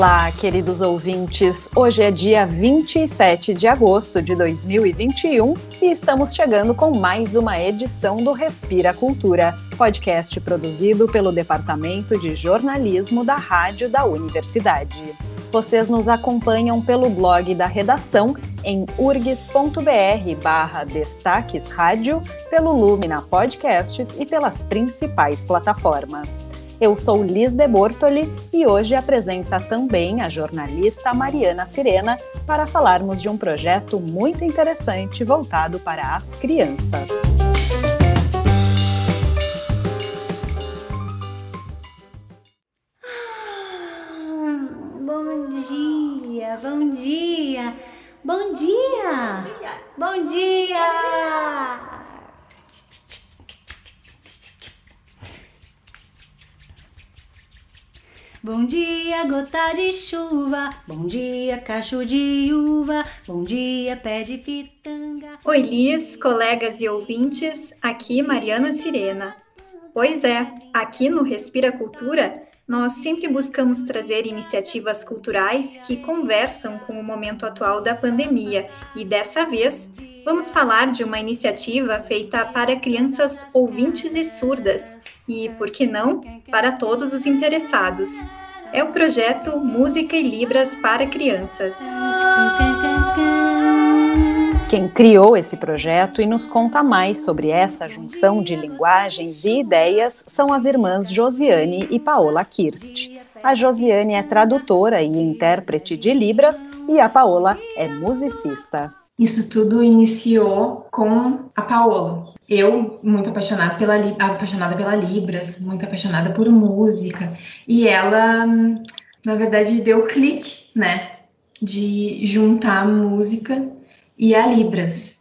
Olá, queridos ouvintes. Hoje é dia 27 de agosto de 2021 e estamos chegando com mais uma edição do Respira Cultura, podcast produzido pelo Departamento de Jornalismo da Rádio da Universidade. Vocês nos acompanham pelo blog da redação em urgs.br barra destaques rádio, pelo Lumina Podcasts e pelas principais plataformas. Eu sou Liz de Bortoli e hoje apresenta também a jornalista Mariana Sirena para falarmos de um projeto muito interessante voltado para as crianças. Ah, bom dia, bom dia, bom dia, bom dia. Bom dia, gota de chuva. Bom dia, cacho de uva. Bom dia, pé de pitanga. Oi, Liz, colegas e ouvintes. Aqui Mariana Sirena. Pois é, aqui no Respira Cultura, nós sempre buscamos trazer iniciativas culturais que conversam com o momento atual da pandemia e dessa vez Vamos falar de uma iniciativa feita para crianças ouvintes e surdas e, por que não, para todos os interessados. É o projeto Música e Libras para Crianças. Quem criou esse projeto e nos conta mais sobre essa junção de linguagens e ideias são as irmãs Josiane e Paola Kirst. A Josiane é tradutora e intérprete de Libras e a Paola é musicista. Isso tudo iniciou com a Paola. Eu, muito apaixonada pela, apaixonada pela Libras, muito apaixonada por música, e ela, na verdade, deu clique, né, de juntar música e a Libras.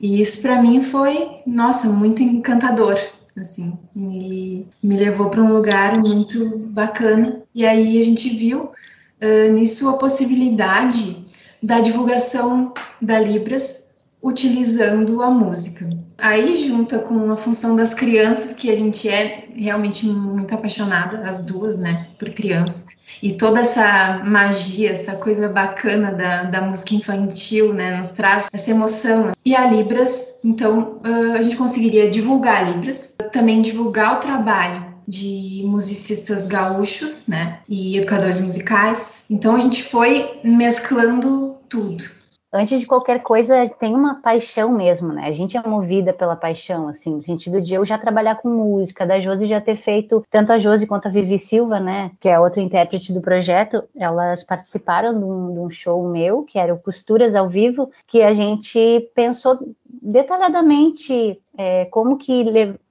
E isso para mim foi, nossa, muito encantador, assim, e me levou para um lugar muito bacana. E aí a gente viu uh, nisso a possibilidade da divulgação da Libras utilizando a música. Aí junta com a função das crianças, que a gente é realmente muito apaixonada, as duas, né, por crianças. E toda essa magia, essa coisa bacana da, da música infantil, né, nos traz essa emoção. E a Libras, então, a gente conseguiria divulgar a Libras, também divulgar o trabalho de musicistas gaúchos, né, e educadores musicais. Então a gente foi mesclando tudo. Antes de qualquer coisa, tem uma paixão mesmo, né? A gente é movida pela paixão, assim, no sentido de eu já trabalhar com música, da Josi já ter feito, tanto a Josi quanto a Vivi Silva, né, que é outra intérprete do projeto, elas participaram de um, de um show meu, que era o Costuras ao Vivo, que a gente pensou detalhadamente é, como que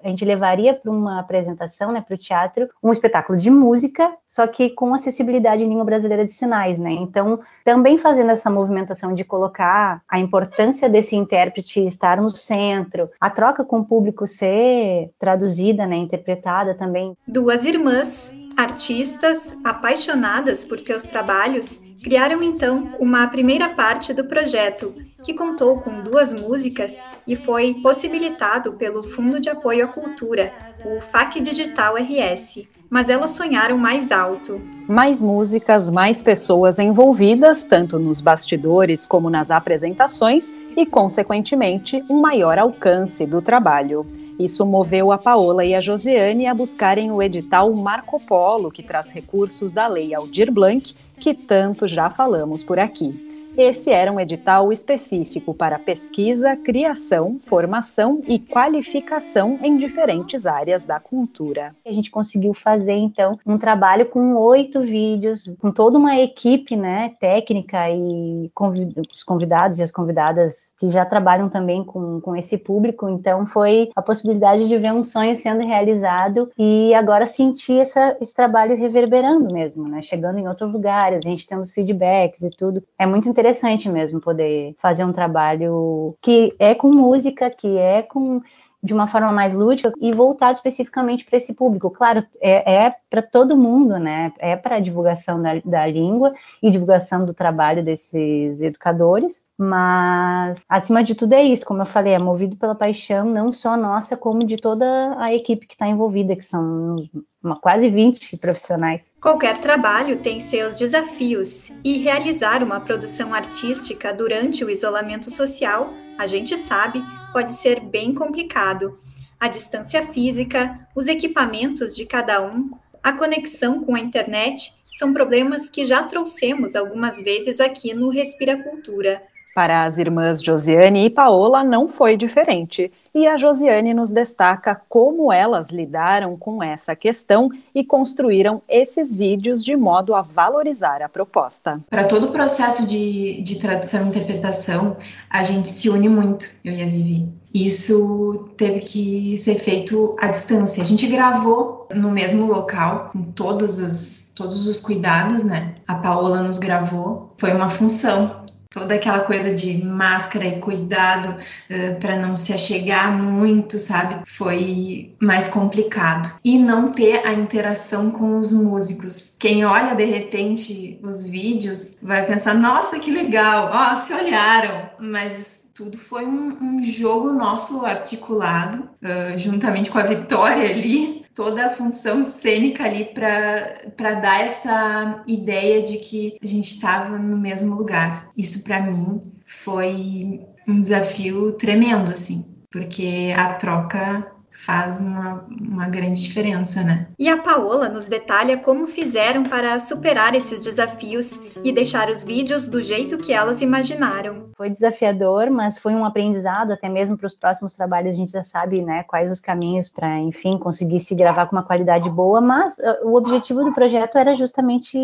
a gente levaria para uma apresentação, né, para o teatro, um espetáculo de música, só que com acessibilidade em língua brasileira de sinais, né? Então, também fazendo essa movimentação de colocar a importância desse intérprete estar no centro, a troca com o público ser traduzida, né, interpretada também. Duas irmãs Artistas apaixonadas por seus trabalhos criaram então uma primeira parte do projeto, que contou com duas músicas e foi possibilitado pelo Fundo de Apoio à Cultura, o FAC Digital RS. Mas elas sonharam mais alto. Mais músicas, mais pessoas envolvidas, tanto nos bastidores como nas apresentações, e, consequentemente, um maior alcance do trabalho. Isso moveu a Paola e a Josiane a buscarem o edital Marco Polo, que traz recursos da Lei Aldir Blanc, que tanto já falamos por aqui. Esse era um edital específico para pesquisa, criação, formação e qualificação em diferentes áreas da cultura. A gente conseguiu fazer, então, um trabalho com oito vídeos, com toda uma equipe né, técnica e convid os convidados e as convidadas que já trabalham também com, com esse público. Então, foi a possibilidade de ver um sonho sendo realizado e agora sentir essa, esse trabalho reverberando mesmo, né, chegando em outros lugares, a gente tendo os feedbacks e tudo. É muito interessante interessante mesmo poder fazer um trabalho que é com música, que é com de uma forma mais lúdica e voltado especificamente para esse público. Claro, é, é para todo mundo, né? É para a divulgação da, da língua e divulgação do trabalho desses educadores, mas acima de tudo é isso, como eu falei, é movido pela paixão não só nossa, como de toda a equipe que está envolvida, que são uma, quase 20 profissionais. Qualquer trabalho tem seus desafios e realizar uma produção artística durante o isolamento social, a gente sabe, pode ser bem complicado. A distância física, os equipamentos de cada um, a conexão com a internet são problemas que já trouxemos algumas vezes aqui no Respira Cultura. Para as irmãs Josiane e Paola não foi diferente, e a Josiane nos destaca como elas lidaram com essa questão e construíram esses vídeos de modo a valorizar a proposta. Para todo o processo de, de tradução e interpretação, a gente se une muito, eu e a Vivi. Isso teve que ser feito à distância. A gente gravou no mesmo local, com todos os, todos os cuidados, né? A Paola nos gravou. Foi uma função toda aquela coisa de máscara e cuidado uh, para não se achegar muito, sabe? Foi mais complicado. E não ter a interação com os músicos. Quem olha de repente os vídeos vai pensar: nossa, que legal, ó, oh, se olharam. Mas isso tudo foi um, um jogo nosso articulado, uh, juntamente com a Vitória ali, toda a função cênica ali para dar essa ideia de que a gente estava no mesmo lugar. Isso para mim foi um desafio tremendo, assim, porque a troca faz uma, uma grande diferença, né? E a Paola nos detalha como fizeram para superar esses desafios e deixar os vídeos do jeito que elas imaginaram. Foi desafiador, mas foi um aprendizado, até mesmo para os próximos trabalhos a gente já sabe, né, quais os caminhos para, enfim, conseguir se gravar com uma qualidade boa, mas uh, o objetivo do projeto era justamente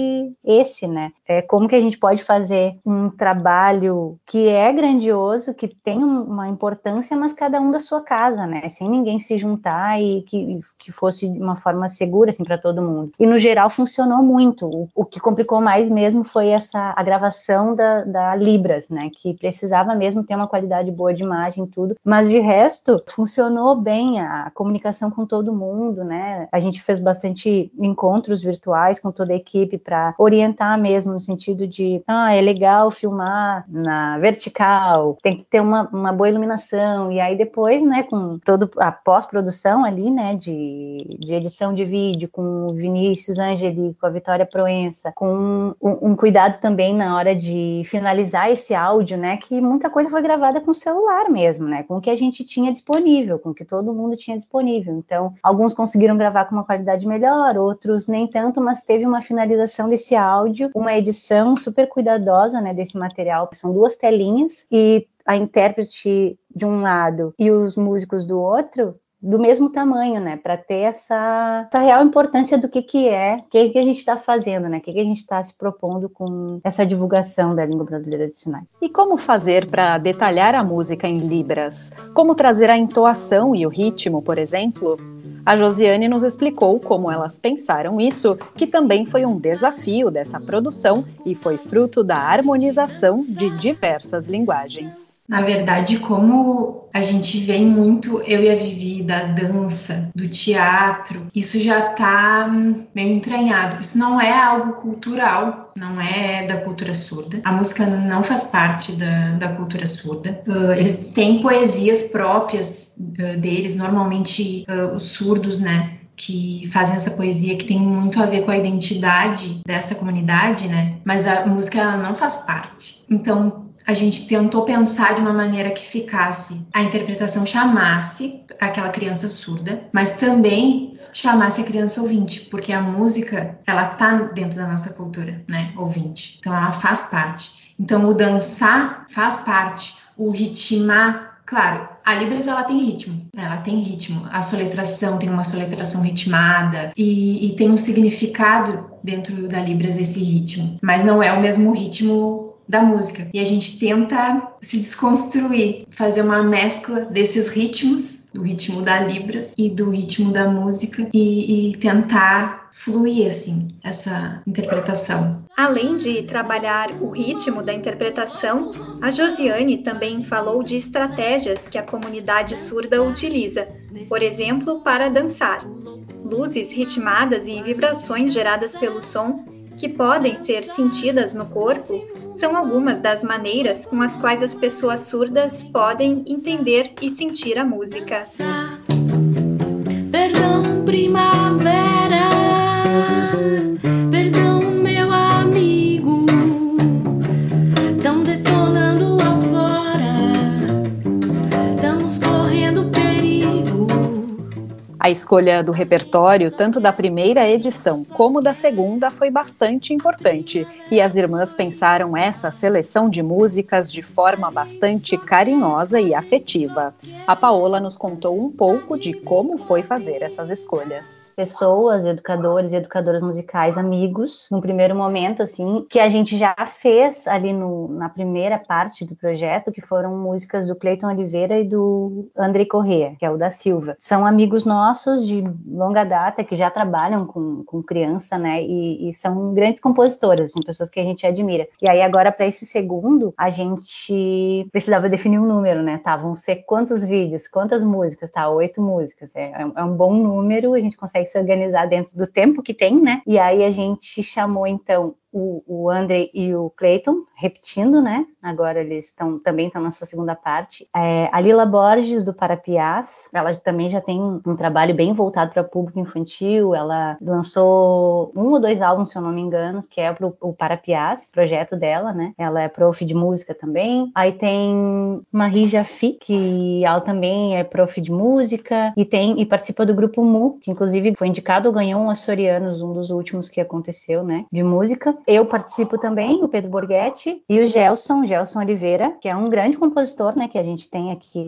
esse, né? É como que a gente pode fazer um trabalho que é grandioso, que tem uma importância, mas cada um da sua casa, né? Sem ninguém se juntar e que, que fosse de uma forma segura assim para todo mundo. E no geral funcionou muito. O, o, que complicou mais mesmo foi essa a gravação da, da Libras, né, que precisava mesmo ter uma qualidade boa de imagem tudo, mas de resto funcionou bem a comunicação com todo mundo, né? A gente fez bastante encontros virtuais com toda a equipe para orientar mesmo no sentido de, ah, é legal filmar na vertical, tem que ter uma, uma boa iluminação e aí depois, né, com todo a pós produção ali, né, de, de edição de vídeo, com o Vinícius Angeli, com a Vitória Proença, com um, um, cuidado também na hora de finalizar esse áudio, né, que muita coisa foi gravada com celular mesmo, né, com o que a gente tinha disponível, com o que todo mundo tinha disponível. Então, alguns conseguiram gravar com uma qualidade melhor, outros nem tanto, mas teve uma finalização desse áudio, uma edição super cuidadosa, né, desse material. São duas telinhas e a intérprete de um lado e os músicos do outro do mesmo tamanho, né? Para ter essa, essa, real importância do que, que é, o que, que a gente está fazendo, né? O que, que a gente está se propondo com essa divulgação da língua brasileira de sinais. E como fazer para detalhar a música em Libras? Como trazer a entoação e o ritmo, por exemplo? A Josiane nos explicou como elas pensaram isso, que também foi um desafio dessa produção e foi fruto da harmonização de diversas linguagens. Na verdade, como a gente vem muito, eu e a Vivi, da dança, do teatro, isso já tá meio entranhado. Isso não é algo cultural, não é da cultura surda. A música não faz parte da, da cultura surda. Uh, eles têm poesias próprias uh, deles, normalmente uh, os surdos, né? que fazem essa poesia que tem muito a ver com a identidade dessa comunidade, né? Mas a música não faz parte. Então, a gente tentou pensar de uma maneira que ficasse a interpretação chamasse aquela criança surda, mas também chamasse a criança ouvinte, porque a música, ela tá dentro da nossa cultura, né, ouvinte. Então ela faz parte. Então o dançar faz parte, o ritmar, claro, a Libras ela tem ritmo, ela tem ritmo. A soletração tem uma soletração ritmada e, e tem um significado dentro da Libras esse ritmo, mas não é o mesmo ritmo da música. E a gente tenta se desconstruir, fazer uma mescla desses ritmos do ritmo da Libras e do ritmo da música e, e tentar fluir assim essa interpretação. Além de trabalhar o ritmo da interpretação, a Josiane também falou de estratégias que a comunidade surda utiliza, por exemplo, para dançar. Luzes ritmadas e vibrações geradas pelo som que podem ser sentidas no corpo são algumas das maneiras com as quais as pessoas surdas podem entender e sentir a música. Perdão, primavera. A escolha do repertório, tanto da primeira edição como da segunda, foi bastante importante, e as irmãs pensaram essa seleção de músicas de forma bastante carinhosa e afetiva. A Paola nos contou um pouco de como foi fazer essas escolhas. Pessoas, educadores e educadoras musicais, amigos, no primeiro momento, assim, que a gente já fez ali no, na primeira parte do projeto, que foram músicas do Cleiton Oliveira e do André Corrêa, que é o da Silva. São amigos nossos de longa data que já trabalham com, com criança, né? E, e são grandes compositores, assim, pessoas que a gente admira. E aí, agora, para esse segundo, a gente precisava definir um número, né? Tá, vão ser quantos vídeos, quantas músicas, tá? Oito músicas. É, é um bom número, a gente consegue se organizar dentro do tempo que tem, né? E aí a gente chamou, então, o, o André e o Clayton, repetindo, né? Agora eles estão também estão na sua segunda parte. É, a Lila Borges, do Parapiás, ela também já tem um, trabalho bem voltado para público infantil. Ela lançou um ou dois álbuns, se eu não me engano, que é pro, o Parapiás, projeto dela, né? Ela é prof de música também. Aí tem Marie Jaffi, que ela também é prof de música e tem e participa do grupo Mu, que inclusive foi indicado ou ganhou um Açorianos, um dos últimos que aconteceu, né? De música. Eu participo também, o Pedro Borghetti e o Gelson, Gelson Oliveira, que é um grande compositor, né, que a gente tem aqui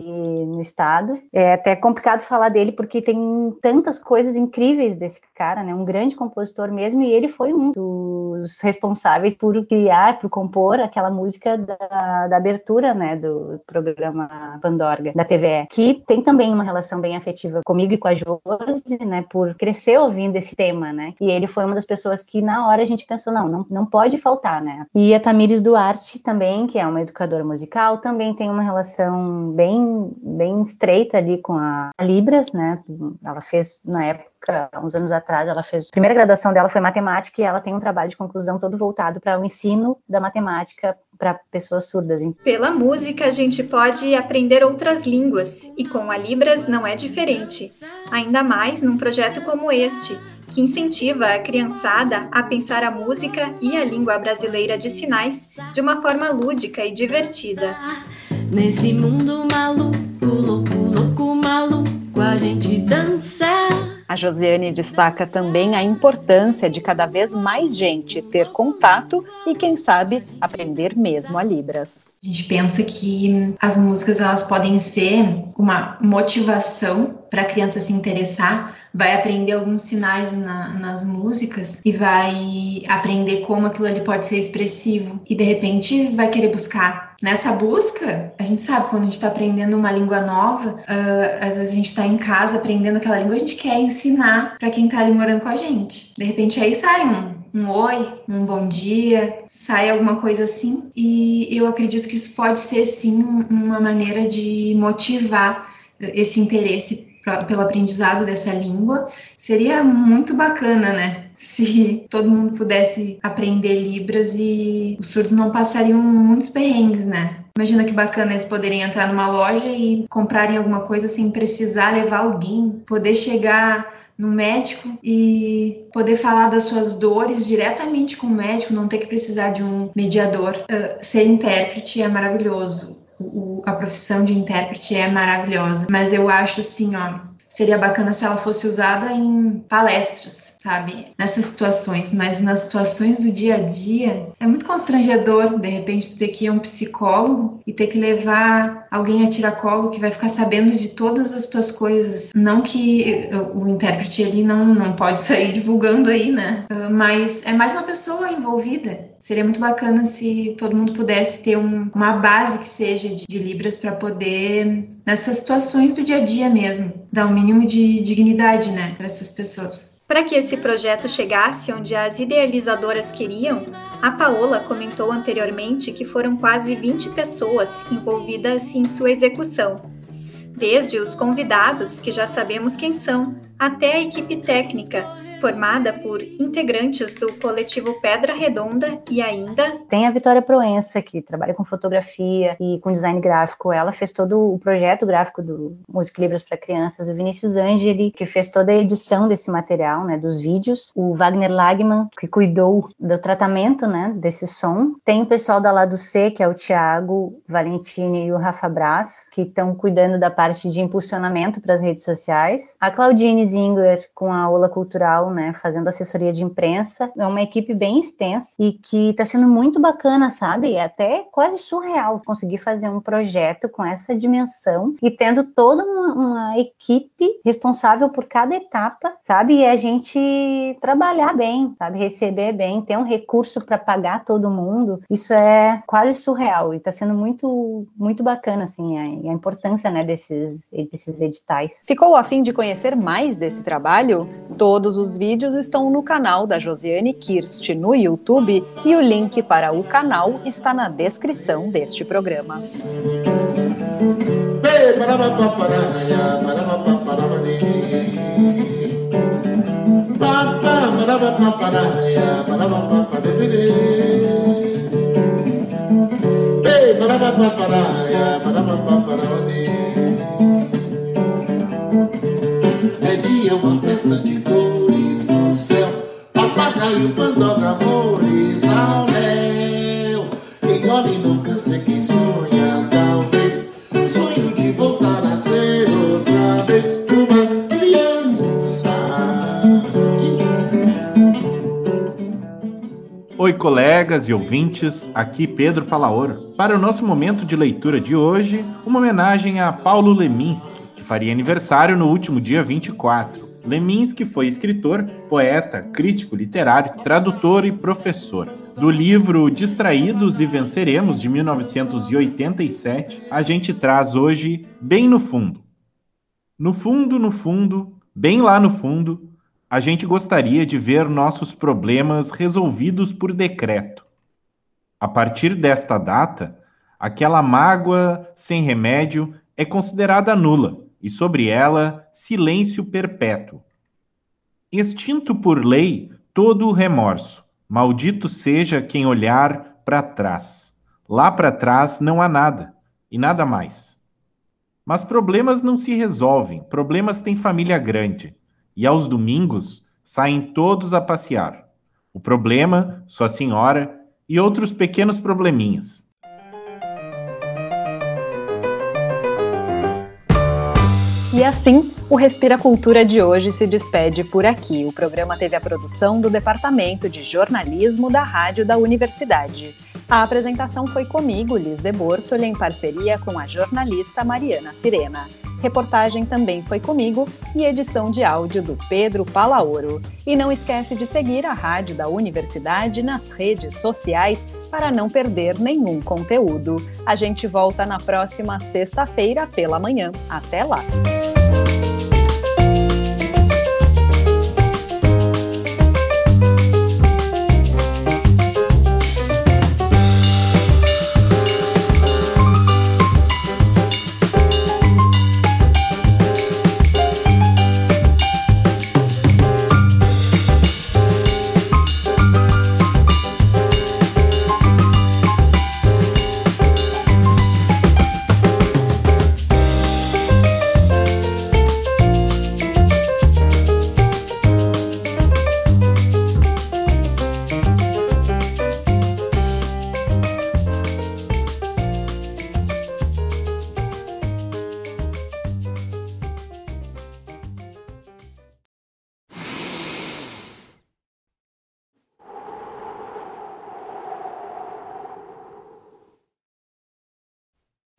no estado. É até complicado falar dele porque tem tantas coisas incríveis desse cara, né, um grande compositor mesmo, e ele foi um dos responsáveis por criar, por compor aquela música da, da abertura, né, do programa Pandorga, da TVE, que tem também uma relação bem afetiva comigo e com a Josi, né, por crescer ouvindo esse tema, né, e ele foi uma das pessoas que na hora a gente pensou, não, não, não pode faltar, né? E a Tamires Duarte também, que é uma educadora musical, também tem uma relação bem, bem estreita ali com a Libras, né? Ela fez na época uns anos atrás, ela fez. A primeira graduação dela foi matemática e ela tem um trabalho de conclusão todo voltado para o ensino da matemática para pessoas surdas. Pela música, a gente pode aprender outras línguas e com a Libras não é diferente. Ainda mais num projeto como este, que incentiva a criançada a pensar a música e a língua brasileira de sinais de uma forma lúdica e divertida. Nesse mundo maluco, louco, louco, maluco, a gente dança. A Josiane destaca também a importância de cada vez mais gente ter contato e, quem sabe, aprender mesmo a Libras. A gente pensa que as músicas elas podem ser uma motivação para a criança se interessar, vai aprender alguns sinais na, nas músicas e vai aprender como aquilo ali pode ser expressivo e de repente vai querer buscar. Nessa busca, a gente sabe quando a gente está aprendendo uma língua nova, uh, às vezes a gente está em casa aprendendo aquela língua, a gente quer ensinar para quem está ali morando com a gente. De repente aí sai um, um oi, um bom dia, sai alguma coisa assim. E eu acredito que isso pode ser sim uma maneira de motivar esse interesse pra, pelo aprendizado dessa língua. Seria muito bacana, né? Se todo mundo pudesse aprender Libras e os surdos não passariam muitos perrengues, né? Imagina que bacana eles poderem entrar numa loja e comprarem alguma coisa sem precisar levar alguém, poder chegar no médico e poder falar das suas dores diretamente com o médico, não ter que precisar de um mediador. Uh, ser intérprete é maravilhoso o, a profissão de intérprete é maravilhosa, mas eu acho assim, ó, seria bacana se ela fosse usada em palestras, sabe? Nessas situações, mas nas situações do dia a dia é muito constrangedor, de repente, tu ter que ir a um psicólogo e ter que levar alguém a tiracolo que vai ficar sabendo de todas as tuas coisas. Não que o intérprete ele não, não pode sair divulgando aí, né? Ah, mas é mais uma pessoa envolvida. Seria muito bacana se todo mundo pudesse ter um, uma base que seja de, de Libras para poder, nessas situações do dia a dia mesmo, dar um mínimo de dignidade, né, para essas pessoas. Para que esse projeto chegasse onde as idealizadoras queriam, a Paola comentou anteriormente que foram quase 20 pessoas envolvidas em sua execução, desde os convidados, que já sabemos quem são, até a equipe técnica, formada por integrantes do coletivo Pedra Redonda e ainda tem a Vitória Proença que trabalha com fotografia e com design gráfico. Ela fez todo o projeto gráfico do Música Libras para Crianças. O Vinícius Angeli que fez toda a edição desse material, né, dos vídeos. O Wagner Lagman que cuidou do tratamento, né, desse som. Tem o pessoal da Lado C que é o Thiago Valentini e o Rafa Brás que estão cuidando da parte de impulsionamento para as redes sociais. A Claudine Zingler com a Ola Cultural né, fazendo assessoria de imprensa. É uma equipe bem extensa e que está sendo muito bacana, sabe? É até quase surreal conseguir fazer um projeto com essa dimensão e tendo toda uma, uma equipe responsável por cada etapa, sabe? E a gente trabalhar bem, sabe? Receber bem, ter um recurso para pagar todo mundo. Isso é quase surreal e está sendo muito, muito bacana, assim, a, a importância, né, desses, desses editais. Ficou a fim de conhecer mais desse trabalho? Todos os vídeos estão no canal da Josiane Kirst no YouTube e o link para o canal está na descrição deste programa. É colegas e ouvintes, aqui Pedro Palaoro. Para o nosso momento de leitura de hoje, uma homenagem a Paulo Leminski, que faria aniversário no último dia 24. Leminski foi escritor, poeta, crítico literário, tradutor e professor. Do livro Distraídos e Venceremos, de 1987, a gente traz hoje Bem no Fundo. No fundo, no fundo, bem lá no fundo, a gente gostaria de ver nossos problemas resolvidos por decreto. A partir desta data, aquela mágoa sem remédio é considerada nula e sobre ela silêncio perpétuo. Extinto por lei todo o remorso, maldito seja quem olhar para trás. Lá para trás não há nada, e nada mais. Mas problemas não se resolvem, problemas têm família grande, e aos domingos saem todos a passear. O problema, sua senhora e outros pequenos probleminhas. E assim, o Respira Cultura de hoje se despede por aqui. O programa teve a produção do Departamento de Jornalismo da Rádio da Universidade. A apresentação foi comigo, Liz de Bortoli, em parceria com a jornalista Mariana Sirena. Reportagem também foi comigo e edição de áudio do Pedro Palaoro. E não esquece de seguir a Rádio da Universidade nas redes sociais para não perder nenhum conteúdo. A gente volta na próxima sexta-feira pela manhã. Até lá!